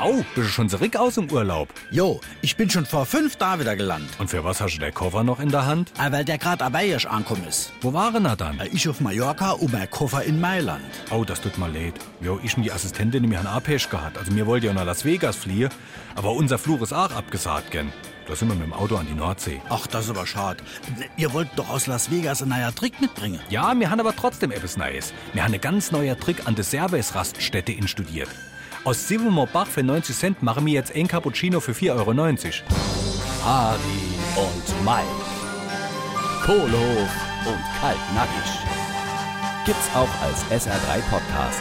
Au, bist du schon zurück aus dem Urlaub? Jo, ich bin schon vor fünf Tagen wieder gelandet. Und für was hast du der Koffer noch in der Hand? Ah, Weil der grad abeiisch angekommen ist. Wo waren er dann? Äh, Ich auf Mallorca und mein Koffer in Mailand. Oh, das tut mir leid. Jo, ich und die Assistentin, mir einen Apesch gehabt. Also mir wollte ja nach Las Vegas fliehen, aber unser Flug ist auch abgesagt, gell? Da sind wir mit dem Auto an die Nordsee. Ach, das ist aber schade. Ihr wollt doch aus Las Vegas einen neuen Trick mitbringen. Ja, wir haben aber trotzdem etwas Neues. Wir haben einen ganz neuer Trick an der Service-Raststätte instudiert. Aus Silvermore Bach für 90 Cent machen wir jetzt ein Cappuccino für 4,90 Euro. Hardy und Mike, Kohlhof und Kaltnackig. Gibt's auch als SR3 Podcast.